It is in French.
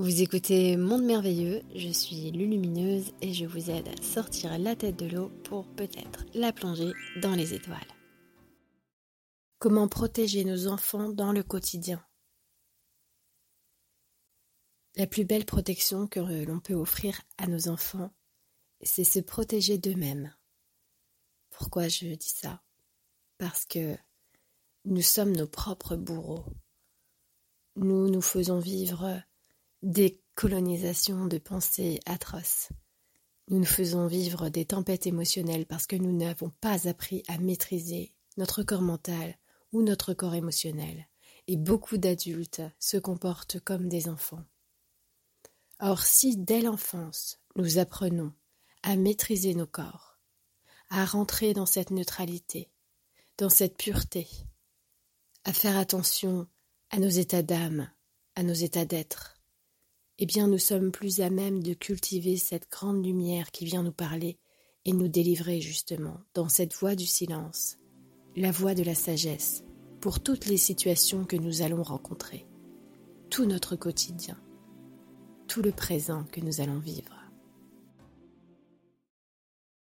Vous écoutez Monde Merveilleux, je suis Lulumineuse et je vous aide à sortir la tête de l'eau pour peut-être la plonger dans les étoiles. Comment protéger nos enfants dans le quotidien? La plus belle protection que l'on peut offrir à nos enfants, c'est se protéger d'eux-mêmes. Pourquoi je dis ça? Parce que nous sommes nos propres bourreaux. Nous nous faisons vivre des colonisations de pensées atroces. Nous nous faisons vivre des tempêtes émotionnelles parce que nous n'avons pas appris à maîtriser notre corps mental ou notre corps émotionnel. Et beaucoup d'adultes se comportent comme des enfants. Or, si dès l'enfance, nous apprenons à maîtriser nos corps, à rentrer dans cette neutralité, dans cette pureté, à faire attention à nos états d'âme, à nos états d'être, eh bien nous sommes plus à même de cultiver cette grande lumière qui vient nous parler et nous délivrer justement dans cette voie du silence, la voie de la sagesse, pour toutes les situations que nous allons rencontrer, tout notre quotidien, tout le présent que nous allons vivre.